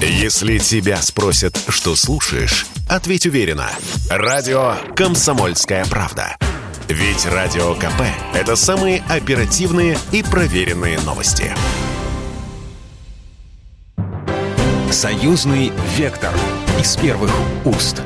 Если тебя спросят, что слушаешь, ответь уверенно. Радио «Комсомольская правда». Ведь Радио КП – это самые оперативные и проверенные новости. Союзный вектор из первых уст.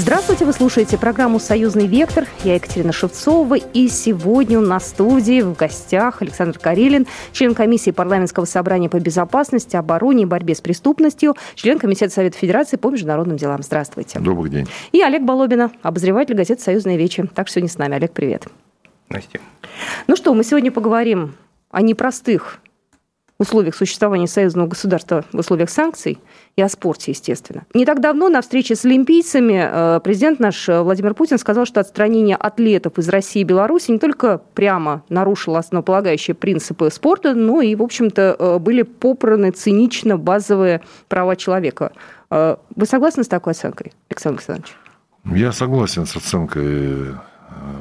Здравствуйте, вы слушаете программу «Союзный вектор». Я Екатерина Шевцова. И сегодня у нас в студии в гостях Александр Карелин, член комиссии парламентского собрания по безопасности, обороне и борьбе с преступностью, член Комитета Совета Федерации по международным делам. Здравствуйте. Добрый день. И Олег Балобина, обозреватель газеты «Союзные вечи». Так что сегодня с нами. Олег, привет. Настя. Ну что, мы сегодня поговорим о непростых условиях существования союзного государства в условиях санкций и о спорте, естественно. Не так давно на встрече с олимпийцами э, президент наш э, Владимир Путин сказал, что отстранение атлетов из России и Беларуси не только прямо нарушило основополагающие принципы спорта, но и, в общем-то, э, были попраны цинично базовые права человека. Вы согласны с такой оценкой, Александр Александрович? Я согласен с оценкой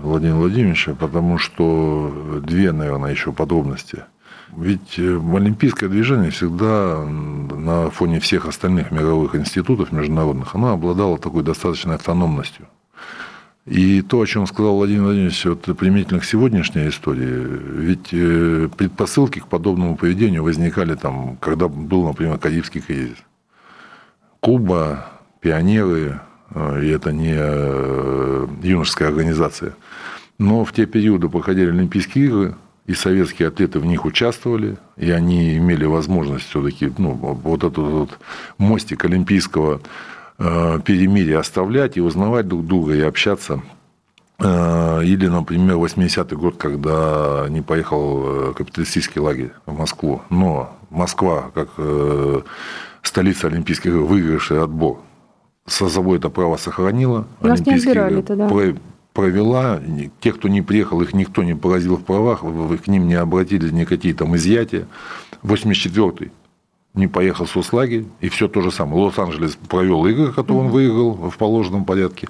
Владимира Владимировича, потому что две, наверное, еще подробности – ведь э, олимпийское движение всегда на фоне всех остальных мировых институтов международных, оно обладало такой достаточной автономностью. И то, о чем сказал Владимир Владимирович, вот, применительно к сегодняшней истории, ведь э, предпосылки к подобному поведению возникали там, когда был, например, Карибский кризис. Куба, пионеры, э, и это не юношеская организация, но в те периоды проходили Олимпийские игры, и советские атлеты в них участвовали, и они имели возможность все-таки ну, вот этот вот мостик олимпийского э, перемирия оставлять и узнавать друг друга и общаться. Э, или, например, 80-й год, когда не поехал э, капиталистический лагерь в Москву. Но Москва, как столица Олимпийских игр, выигравшая отбор, со собой это право сохранила. Нас не отбирали тогда провела, те, кто не приехал, их никто не поразил в правах, к ним не обратились никакие там изъятия. 84-й не поехал в соцлагерь, и все то же самое. Лос-Анджелес провел игры, которые он выиграл в положенном порядке.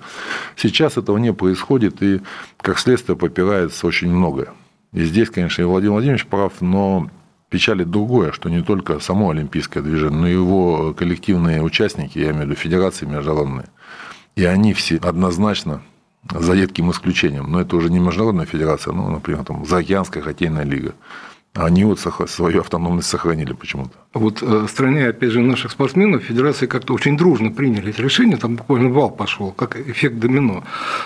Сейчас этого не происходит, и как следствие попирается очень многое. И здесь, конечно, и Владимир Владимирович прав, но печалит другое, что не только само олимпийское движение, но и его коллективные участники, я имею в виду федерации международные, и они все однозначно за редким исключением, но это уже не международная федерация, ну, например, там, Заокеанская хоккейная лига. Они вот свою автономность сохранили почему-то. Вот э, стране, опять же, наших спортсменов, федерации как-то очень дружно приняли эти решения, там буквально вал пошел, как эффект домино.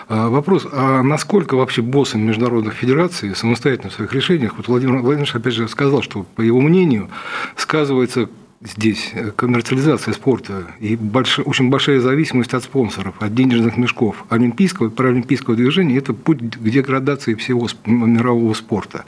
А вопрос, а насколько вообще боссы международных федераций самостоятельно в своих решениях, вот Владимир Владимирович опять же сказал, что, по его мнению, сказывается здесь э, коммерциализация спорта и больш... очень большая зависимость от спонсоров, от денежных мешков олимпийского и паралимпийского движения – это путь к деградации всего мирового спорта.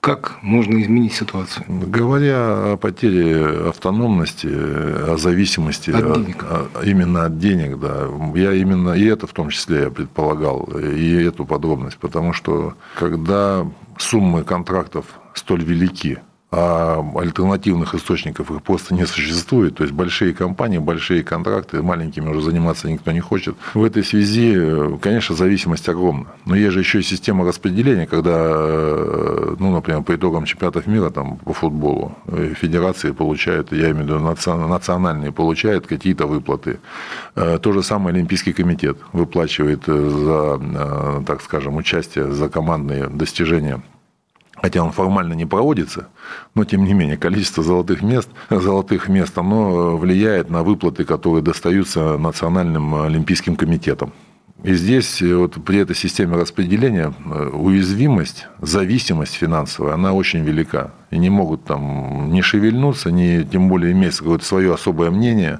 Как можно изменить ситуацию? Говоря о потере автономности, о зависимости от денег. От, именно от денег, да, я именно и это в том числе я предполагал, и эту подробность, потому что когда суммы контрактов столь велики, а альтернативных источников их просто не существует. То есть большие компании, большие контракты, маленькими уже заниматься никто не хочет. В этой связи, конечно, зависимость огромна. Но есть же еще и система распределения, когда, ну, например, по итогам чемпионатов мира там, по футболу э, федерации получают, я имею в виду национальные, получают какие-то выплаты. Э, то же самое Олимпийский комитет выплачивает э, за, так скажем, участие, за командные достижения хотя он формально не проводится, но тем не менее количество золотых мест, золотых мест оно влияет на выплаты, которые достаются Национальным олимпийским комитетом. И здесь вот при этой системе распределения э, уязвимость, зависимость финансовая, она очень велика. И не могут там не шевельнуться, не, тем более иметь какое-то свое особое мнение.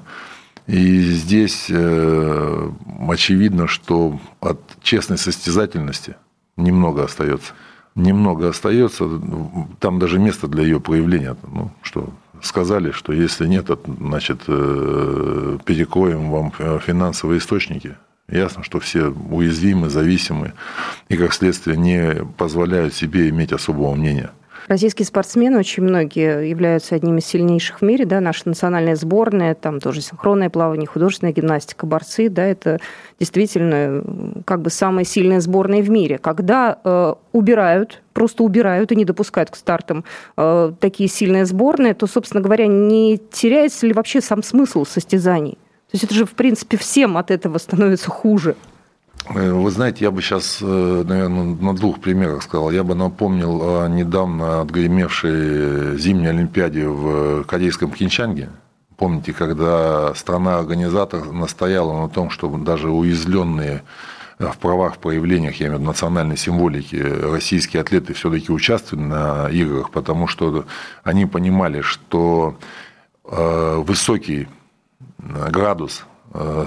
И здесь э, очевидно, что от честной состязательности немного остается немного остается, там даже место для ее проявления. Ну, что сказали, что если нет, значит, э, перекроем вам финансовые источники. Ясно, что все уязвимы, зависимы и, как следствие, не позволяют себе иметь особого мнения. Российские спортсмены, очень многие являются одними из сильнейших в мире, да, наша национальная сборная, там тоже синхронное плавание, художественная гимнастика, борцы, да, это действительно как бы самая сильная сборная в мире. Когда э, убирают, просто убирают и не допускают к стартам э, такие сильные сборные, то, собственно говоря, не теряется ли вообще сам смысл состязаний? То есть это же, в принципе, всем от этого становится хуже. Э, вы знаете, я бы сейчас, э, наверное, на двух примерах сказал. Я бы напомнил о недавно отгремевшей зимней Олимпиаде в корейском Кинчанге. Помните, когда страна-организатор настояла на том, чтобы даже уязвленные в правах, в проявлениях, я имею в виду национальной символики, российские атлеты все-таки участвовали на играх, потому что они понимали, что э, высокий градус Э,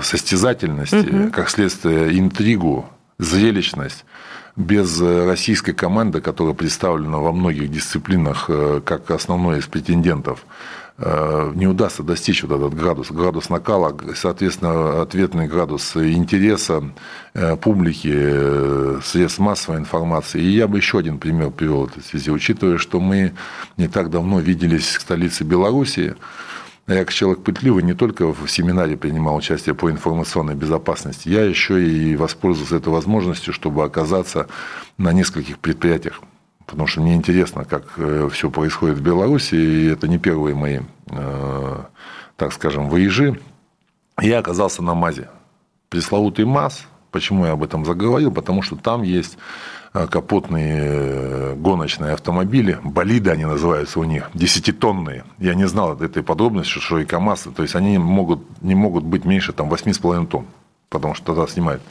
состязательности, угу. как следствие интригу, зрелищность без российской команды, которая представлена во многих дисциплинах э, как основной из претендентов, э, не удастся достичь вот этот градус, градус накала, соответственно, ответный градус интереса публики, средств массовой информации. И я бы еще один пример привел в этой связи, учитывая, что мы не так давно виделись в столице Белоруссии, я как человек пытливый не только в семинаре принимал участие по информационной безопасности, я еще и воспользовался этой возможностью, чтобы оказаться на нескольких предприятиях. Потому что мне интересно, как э, все происходит в Беларуси, и это не первые мои, э, так скажем, выезжи. Я оказался на МАЗе. Пресловутый МАЗ. Почему я об этом заговорил? Потому что там есть капотные э, гоночные автомобили, болиды они называются у них, десятитонные. Я не знал этой подробности, что и КАМАЗ, то есть они могут, не могут быть меньше там, 8,5 тонн, потому что тогда снимают.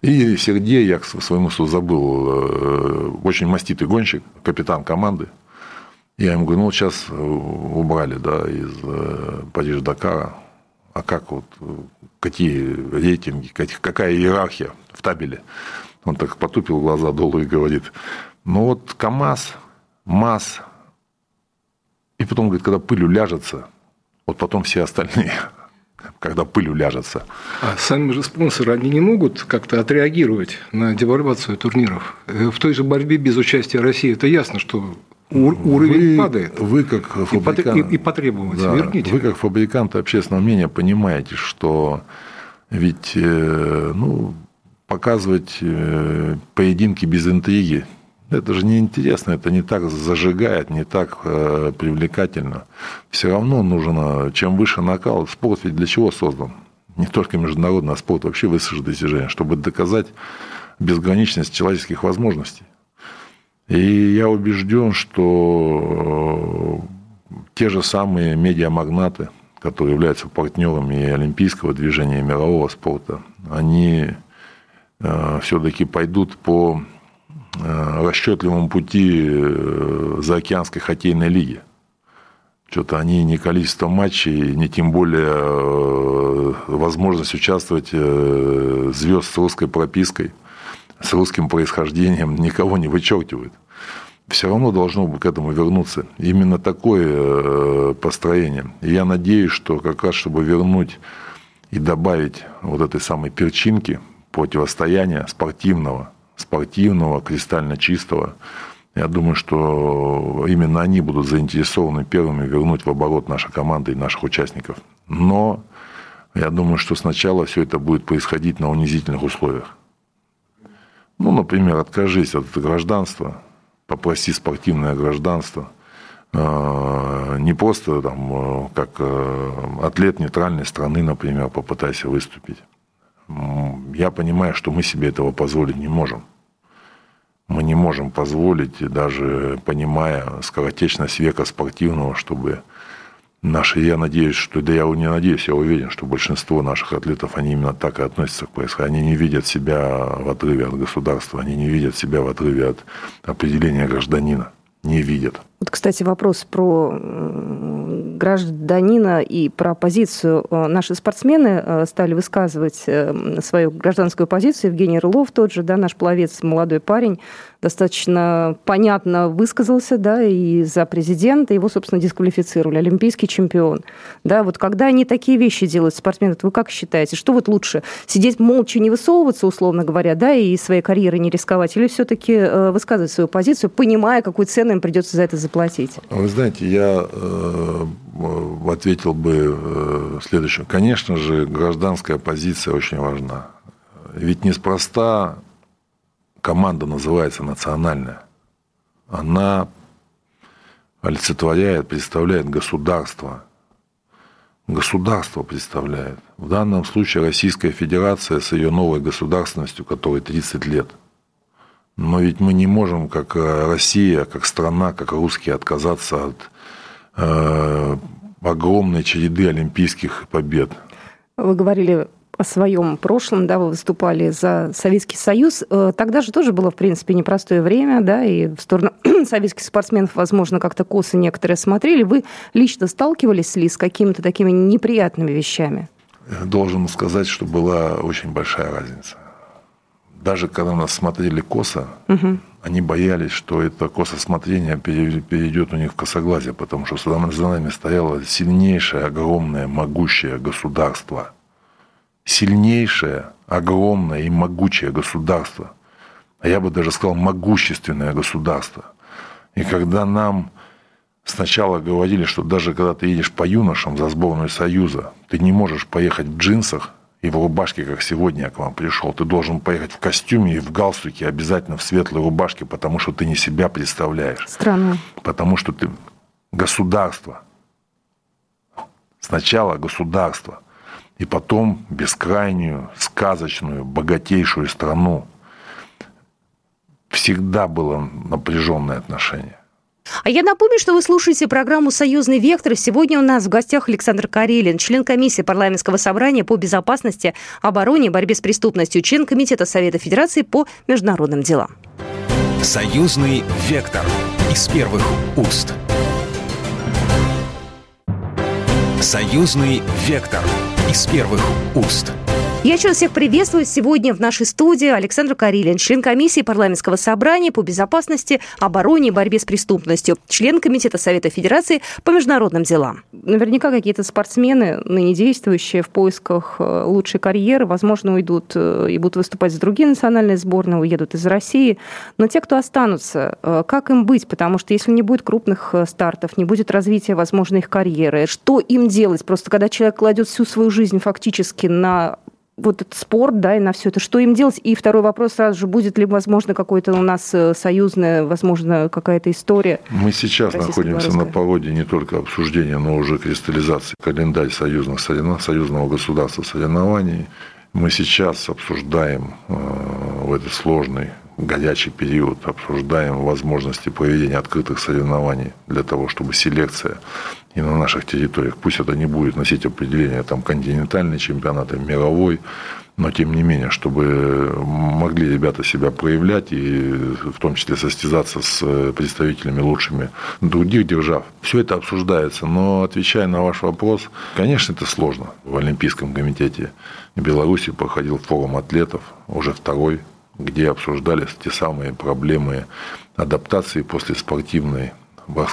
И Сергей, я к своему суду забыл, э, очень маститый гонщик, капитан команды. Я ему говорю, ну, сейчас убрали, да, из Париж-Дакара. А как вот, какие рейтинги, какая иерархия в табеле? Он так потупил глаза долу и говорит, ну вот КАМАЗ, МАЗ, и потом, говорит, когда пыль уляжется, вот потом все остальные, когда пыль уляжется. А сами же спонсоры, они не могут как-то отреагировать на девальвацию турниров? Э, в той же борьбе без участия России, это ясно, что уровень вы, падает. Вы как фабрикант... И, и потребовать, да, верните. Вы как фабрикант общественного мнения понимаете, что ведь э, ну, показывать э, поединки без интриги. Это же неинтересно, это не так зажигает, не так э, привлекательно. Все равно нужно, чем выше накал, спорт ведь для чего создан? Не только международный, а спорт вообще высшее достижение, чтобы доказать безграничность человеческих возможностей. И я убежден, что э, те же самые медиамагнаты, которые являются партнерами олимпийского движения, и мирового спорта, они все-таки пойдут по э, расчетливому пути э, заокеанской хоккейной лиги. Что-то они не количество матчей, не тем более возможность участвовать звезд с русской пропиской, с русским происхождением никого не вычеркивают. Все равно должно к этому вернуться. Именно такое построение. И я надеюсь, что как раз чтобы вернуть и добавить вот этой самой перчинки – противостояния спортивного, спортивного, кристально чистого. Я думаю, что именно они будут заинтересованы первыми вернуть в оборот наши команды и наших участников. Но я думаю, что сначала все это будет происходить на унизительных условиях. Ну, например, откажись от гражданства, попроси спортивное гражданство. Э, не просто там, э, как э, атлет нейтральной страны, например, попытайся выступить я понимаю, что мы себе этого позволить не можем. Мы не можем позволить, даже понимая скоротечность века спортивного, чтобы наши, я надеюсь, что, да я не надеюсь, я уверен, что большинство наших атлетов, они именно так и относятся к происходящему. Они не видят себя в отрыве от государства, они не видят себя в отрыве от определения гражданина. Не видят. Вот, кстати, вопрос про гражданина и про позицию. Э, наши спортсмены э, стали высказывать э, свою гражданскую позицию. Евгений Рылов тот же, да, наш пловец, молодой парень, достаточно понятно высказался, да, и за президента, его, собственно, дисквалифицировали, олимпийский чемпион. Да, вот когда они такие вещи делают, спортсмены, вы как считаете, что вот лучше, сидеть молча, не высовываться, условно говоря, да, и своей карьерой не рисковать, или все-таки высказывать свою позицию, понимая, какую цену им придется за это заплатить? Вы знаете, я э, ответил бы э, следующее. Конечно же, гражданская позиция очень важна. Ведь неспроста команда называется национальная. Она олицетворяет, представляет государство. Государство представляет. В данном случае Российская Федерация с ее новой государственностью, которой 30 лет. Но ведь мы не можем, как э, Россия, как страна, как русские, отказаться от э, огромной череды олимпийских побед. Вы говорили о своем прошлом, да, вы выступали за Советский Союз. Э, тогда же тоже было, в принципе, непростое время, да, и в сторону советских спортсменов, возможно, как-то косы некоторые смотрели. Вы лично сталкивались ли с какими-то такими неприятными вещами? Должен сказать, что была очень большая разница. Даже когда нас смотрели косо, угу. они боялись, что это кососмотрение перейдет у них в косоглазие, потому что за нами стояло сильнейшее, огромное, могущее государство – сильнейшее, огромное и могучее государство, а я бы даже сказал могущественное государство. И когда нам сначала говорили, что даже когда ты едешь по юношам за сборную Союза, ты не можешь поехать в джинсах и в рубашке, как сегодня я к вам пришел. Ты должен поехать в костюме и в галстуке, обязательно в светлой рубашке, потому что ты не себя представляешь. Странно. Потому что ты государство. Сначала государство и потом бескрайнюю, сказочную, богатейшую страну. Всегда было напряженное отношение. А я напомню, что вы слушаете программу «Союзный вектор». Сегодня у нас в гостях Александр Карелин, член комиссии парламентского собрания по безопасности, обороне борьбе с преступностью, член Комитета Совета Федерации по международным делам. «Союзный вектор» из первых уст. «Союзный вектор» из первых уст. Я еще раз всех приветствую. Сегодня в нашей студии Александр Карелин, член комиссии парламентского собрания по безопасности, обороне и борьбе с преступностью, член Комитета Совета Федерации по международным делам. Наверняка какие-то спортсмены, ныне действующие в поисках э, лучшей карьеры, возможно, уйдут э, и будут выступать за другие национальные сборные, уедут из России. Но те, кто останутся, э, как им быть? Потому что если не будет крупных стартов, не будет развития, возможно, их карьеры, что им делать? Просто когда человек кладет всю свою жизнь фактически на вот этот спорт, да, и на все это, что им делать? И второй вопрос сразу же, будет ли, возможно, какой-то у нас э, союзная, возможно, какая-то история? Мы сейчас находимся на породе не только обсуждения, но уже кристаллизации календарь союзных соревнований, союзного государства соревнований. Мы сейчас обсуждаем э, в этот сложный горячий период, обсуждаем возможности проведения открытых соревнований для того, чтобы селекция и на наших территориях, пусть это не будет носить определение там континентальный чемпионат, и мировой, но тем не менее, чтобы могли ребята себя проявлять и в том числе состязаться с представителями лучшими других держав. Все это обсуждается, но отвечая на ваш вопрос, конечно, это сложно. В Олимпийском комитете Беларуси проходил форум атлетов, уже второй, где обсуждались те самые проблемы адаптации после спортивной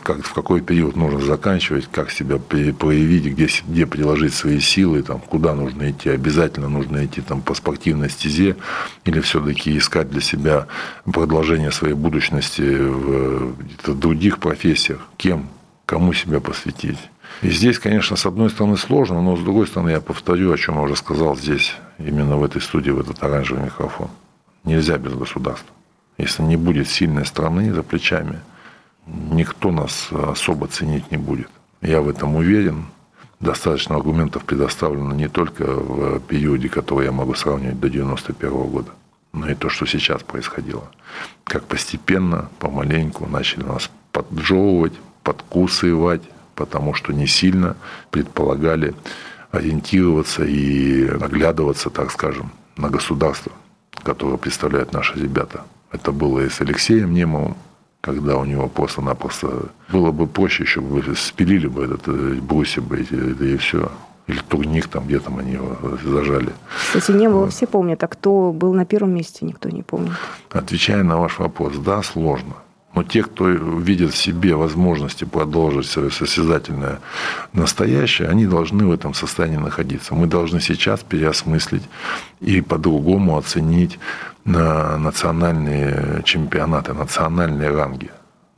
как, в какой период нужно заканчивать, как себя проявить, где, где приложить свои силы, там, куда нужно идти, обязательно нужно идти там, по спортивной стезе или все-таки искать для себя продолжение своей будущности в, в других профессиях, кем, кому себя посвятить. И здесь, конечно, с одной стороны сложно, но с другой стороны я повторю, о чем я уже сказал здесь, именно в этой студии, в этот оранжевый микрофон. Нельзя без государства. Если не будет сильной страны за плечами – никто нас особо ценить не будет. Я в этом уверен. Достаточно аргументов предоставлено не только в периоде, который я могу сравнивать до 91 года, но и то, что сейчас происходило. Как постепенно, помаленьку начали нас поджевывать, подкусывать, потому что не сильно предполагали ориентироваться и оглядываться, так скажем, на государство, которое представляют наши ребята. Это было и с Алексеем Немовым, когда у него просто-напросто было бы проще, еще бы спилили бы этот э, брусья бы, и, и все. Или турник там, где там они его зажали. Кстати, не было, вот. все помнят, а кто был на первом месте, никто не помнит. Отвечая на ваш вопрос, да, сложно. Но те, кто видит в себе возможности продолжить свое состязательное настоящее, они должны в этом состоянии находиться. Мы должны сейчас переосмыслить и по-другому оценить на национальные чемпионаты, национальные ранги.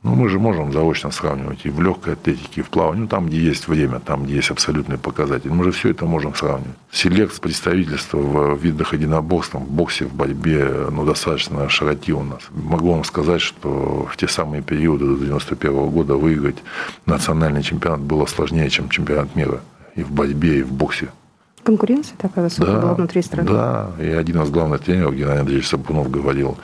Ну, мы же можем заочно сравнивать и в легкой атлетике, и в плавании, ну, там, где есть время, там, где есть абсолютные показатели. Мы же все это можем сравнивать. Селект представительства в видах единоборств, в боксе, в борьбе, ну, достаточно широки у нас. Могу вам сказать, что в те самые периоды до 91 года выиграть национальный чемпионат было сложнее, чем чемпионат мира и в борьбе, и в боксе. Конкуренция такая высокая да, была внутри страны. Да, и один из главных тренеров, Геннадий Андреевич Сапунов, говорил,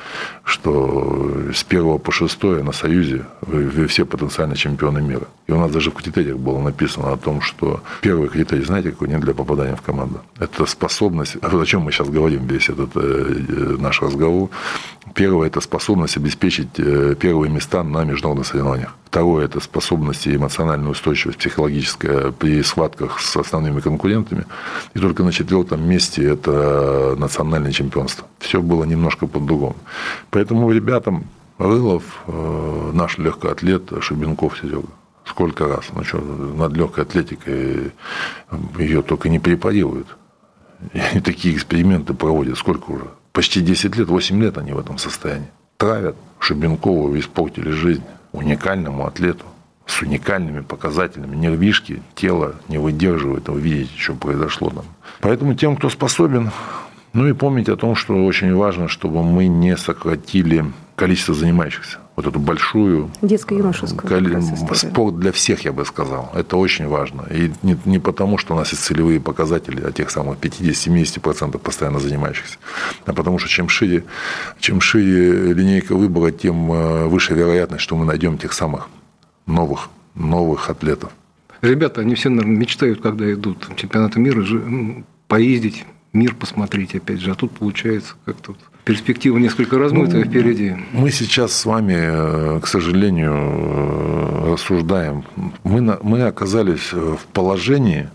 что с первого по шестое на Союзе вы, вы все потенциальные чемпионы мира. И у нас даже в критериях было написано о том, что первый критерий, знаете, какой нет для попадания в команду? Это способность, о чем мы сейчас говорим весь этот э, э наш разговор, Первое – это способность обеспечить э, первые места на международных соревнованиях. Второе – это способность и эмоциональная устойчивость психологическая при схватках с основными конкурентами. И только на четвертом месте – это национальное чемпионство. Все было немножко по-другому. Поэтому ребятам Рылов, э, наш легкоатлет, Шебенков Серега, сколько раз, ну что, над легкой атлетикой ее только не препарируют. И такие эксперименты проводят, сколько уже? Почти 10 лет, 8 лет они в этом состоянии. Травят Шубенкову, испортили жизнь уникальному атлету с уникальными показателями. Нервишки, тело не выдерживает, вы видите, что произошло там. Поэтому тем, кто способен, ну и помнить о том, что очень важно, чтобы мы не сократили количество занимающихся вот эту большую... Детско-юношескую. Кали... Спорт для всех, я бы сказал. Это очень важно. И не, не потому, что у нас есть целевые показатели о тех самых 50-70% постоянно занимающихся, а потому что чем шире, чем шире линейка выбора, тем э, выше вероятность, что мы найдем тех самых новых, новых атлетов. Ребята, они все, наверное, мечтают, когда идут чемпионаты мира, поездить, мир посмотреть, опять же. А тут получается как-то перспектива несколько размытая ну, впереди. Мы сейчас с вами, э, к сожалению, э, рассуждаем. Мы, мы оказались в положении,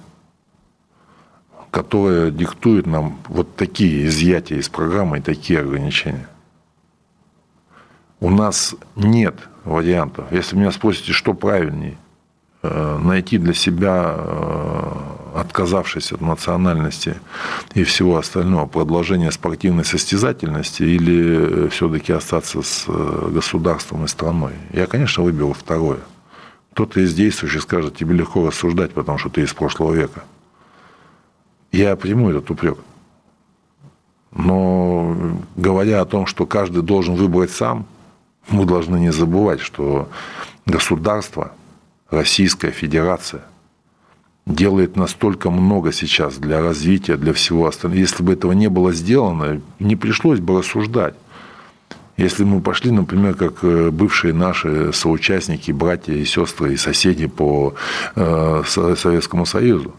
которое диктует нам вот такие изъятия из программы и такие ограничения. У нас нет вариантов. Если меня спросите, что правильнее, э, найти для себя отказавшись от национальности и всего остального, продолжение спортивной состязательности или э, все-таки остаться с э, государством и страной? Я, конечно, выберу второе. Кто-то из действующих скажет, тебе легко рассуждать, потому что ты из прошлого века. Я приму этот упрек. Но говоря о том, что каждый должен выбрать сам, мы должны не забывать, что государство, Российская Федерация – делает настолько много сейчас для развития, для всего остального. Если бы этого не было сделано, не пришлось бы рассуждать. Если мы пошли, например, как э, бывшие наши соучастники, братья и сестры и соседи по э, Советскому Союзу,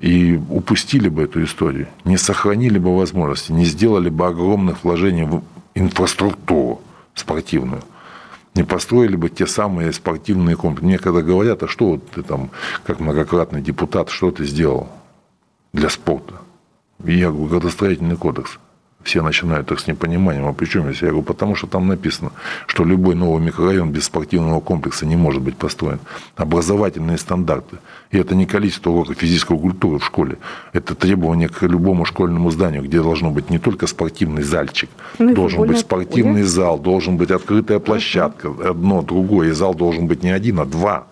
и упустили бы эту историю, не сохранили бы возможности, не сделали бы огромных вложений в инфраструктуру спортивную – не построили бы те самые спортивные комплексы. Мне когда говорят, а что вот ты там, как многократный депутат, что ты сделал для спорта? И я говорю, градостроительный кодекс все начинают так с непониманием, а при чем здесь? Я говорю, потому что там написано, что любой новый микрорайон без спортивного комплекса не может быть построен. Образовательные стандарты. И это не количество уроков физической культуры в школе. Это требование к любому школьному зданию, где должно быть не только спортивный зальчик, ну, должен быть спортивный поле. зал, должен быть открытая площадка, одно, другое, и зал должен быть не один, а два.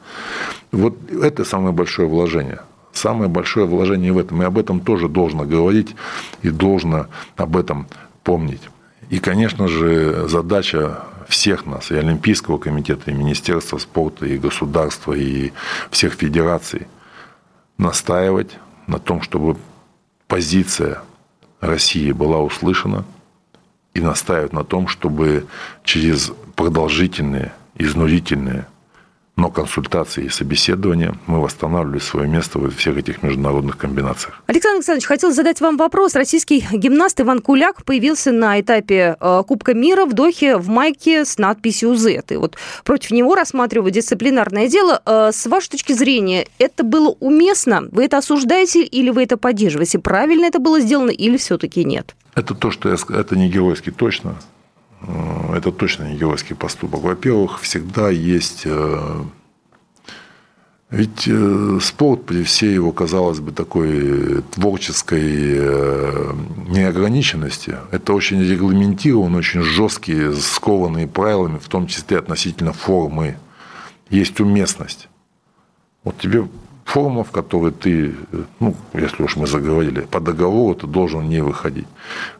Вот это самое большое вложение. Самое большое вложение в этом. И об этом тоже должно говорить и должно об этом помнить. И, конечно же, задача всех нас, и Олимпийского комитета, и Министерства спорта, и государства, и всех федераций, настаивать на том, чтобы позиция России была услышана, и настаивать на том, чтобы через продолжительные, изнурительные но консультации и собеседования мы восстанавливали свое место во всех этих международных комбинациях. Александр Александрович, хотел задать вам вопрос. Российский гимнаст Иван Куляк появился на этапе э, Кубка мира в Дохе в майке с надписью Z. И вот против него рассматривают дисциплинарное дело. Э, с вашей точки зрения, это было уместно? Вы это осуждаете или вы это поддерживаете? Правильно это было сделано или все-таки нет? Это то, что я сказал, это не геройский точно. Э, это точно не геройский поступок. Во-первых, всегда есть... Э, ведь э, спорт при всей его, казалось бы, такой творческой неограниченности, это очень регламентирован, очень жесткие, скованные правилами, в том числе относительно формы. Есть уместность. Вот тебе форма, в которой ты, ну, если уж мы заговорили, по договору ты должен не выходить.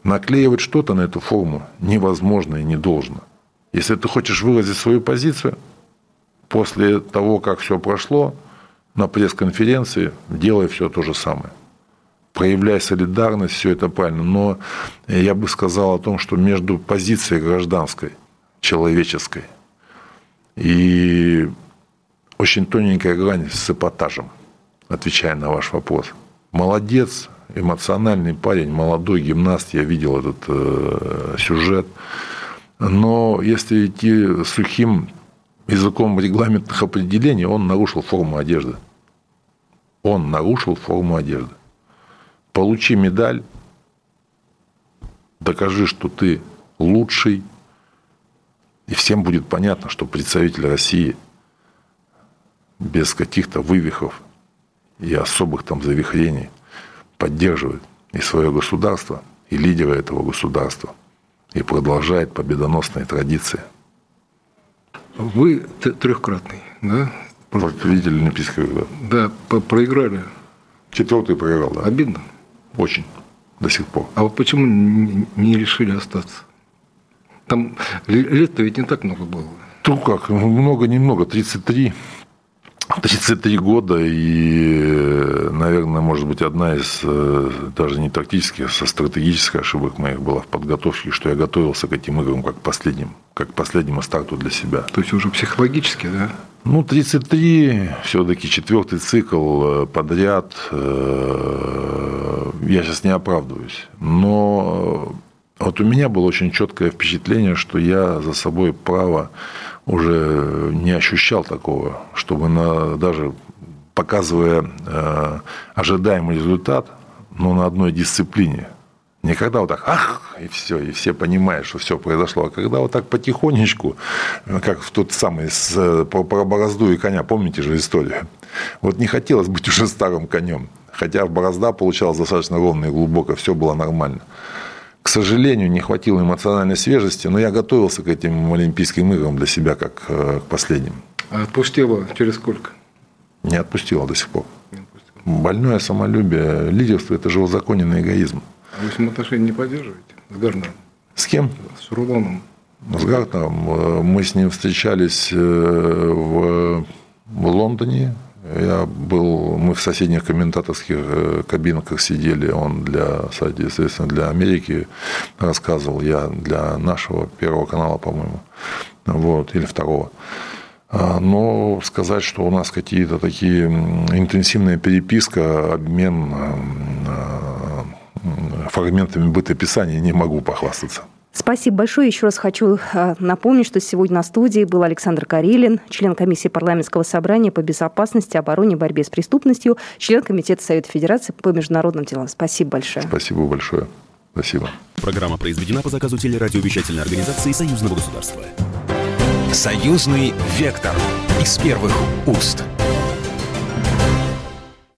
Наклеивать что-то на эту форму невозможно и не должно. Если ты хочешь выразить свою позицию, после того, как все прошло, на пресс-конференции делай все то же самое. Проявляй солидарность, все это правильно. Но я бы сказал о том, что между позицией гражданской, человеческой и очень тоненькая грань с эпатажем, отвечая на ваш вопрос. Молодец, эмоциональный парень, молодой гимнаст, я видел этот э, сюжет. Но если идти сухим языком регламентных определений, он нарушил форму одежды. Он нарушил форму одежды. Получи медаль, докажи, что ты лучший, и всем будет понятно, что представитель России – без каких-то вывихов и особых там завихрений поддерживает и свое государство, и лидера этого государства, и продолжает победоносные традиции. Вы трехкратный, да? Победитель Олимпийских игр. Да, проиграли. Четвертый проиграл, да. Обидно? Очень. До сих пор. А вот почему не решили остаться? Там лет-то ведь не так много было. Ну как, много-немного, 33. 33 года и, наверное, может быть, одна из э, даже не тактических, а стратегических ошибок моих была в подготовке, что я готовился к этим играм как последним, как последнему старту для себя. То есть уже психологически, да? Ну, 33, все-таки четвертый цикл э, подряд. Э, я сейчас не оправдываюсь. Но вот у меня было очень четкое впечатление, что я за собой право уже не ощущал такого, чтобы на, даже показывая э, ожидаемый результат, но на одной дисциплине. Никогда вот так, ах, и все, и все понимают, что все произошло. А когда вот так потихонечку, как в тот самый с, про, про борозду и коня, помните же историю? Вот не хотелось быть уже старым конем. Хотя в борозда получалось достаточно ровно и глубоко, все было нормально. К сожалению, не хватило эмоциональной свежести, но я готовился к этим Олимпийским играм для себя как э, к последним. А отпустила через сколько? Не отпустила до сих пор. Больное самолюбие, лидерство – это же узаконенный эгоизм. А вы с ним отношения не поддерживаете? С Гарнером? С кем? С Рулоном. С Гартнером. Э, мы с ним встречались э, в Лондоне я был, мы в соседних комментаторских э, кабинках сидели, он для, соответственно, для Америки рассказывал, я для нашего первого канала, по-моему, вот, или второго. А, но сказать, что у нас какие-то такие интенсивная переписка, обмен э, фрагментами бытописания не могу похвастаться. Спасибо большое. Еще раз хочу э, напомнить, что сегодня на студии был Александр Карелин, член комиссии парламентского собрания по безопасности, обороне и борьбе с преступностью, член Комитета Совета Федерации по международным делам. Спасибо большое. Спасибо большое. Спасибо. Программа произведена по заказу телерадиовещательной организации Союзного государства. Союзный вектор из первых уст.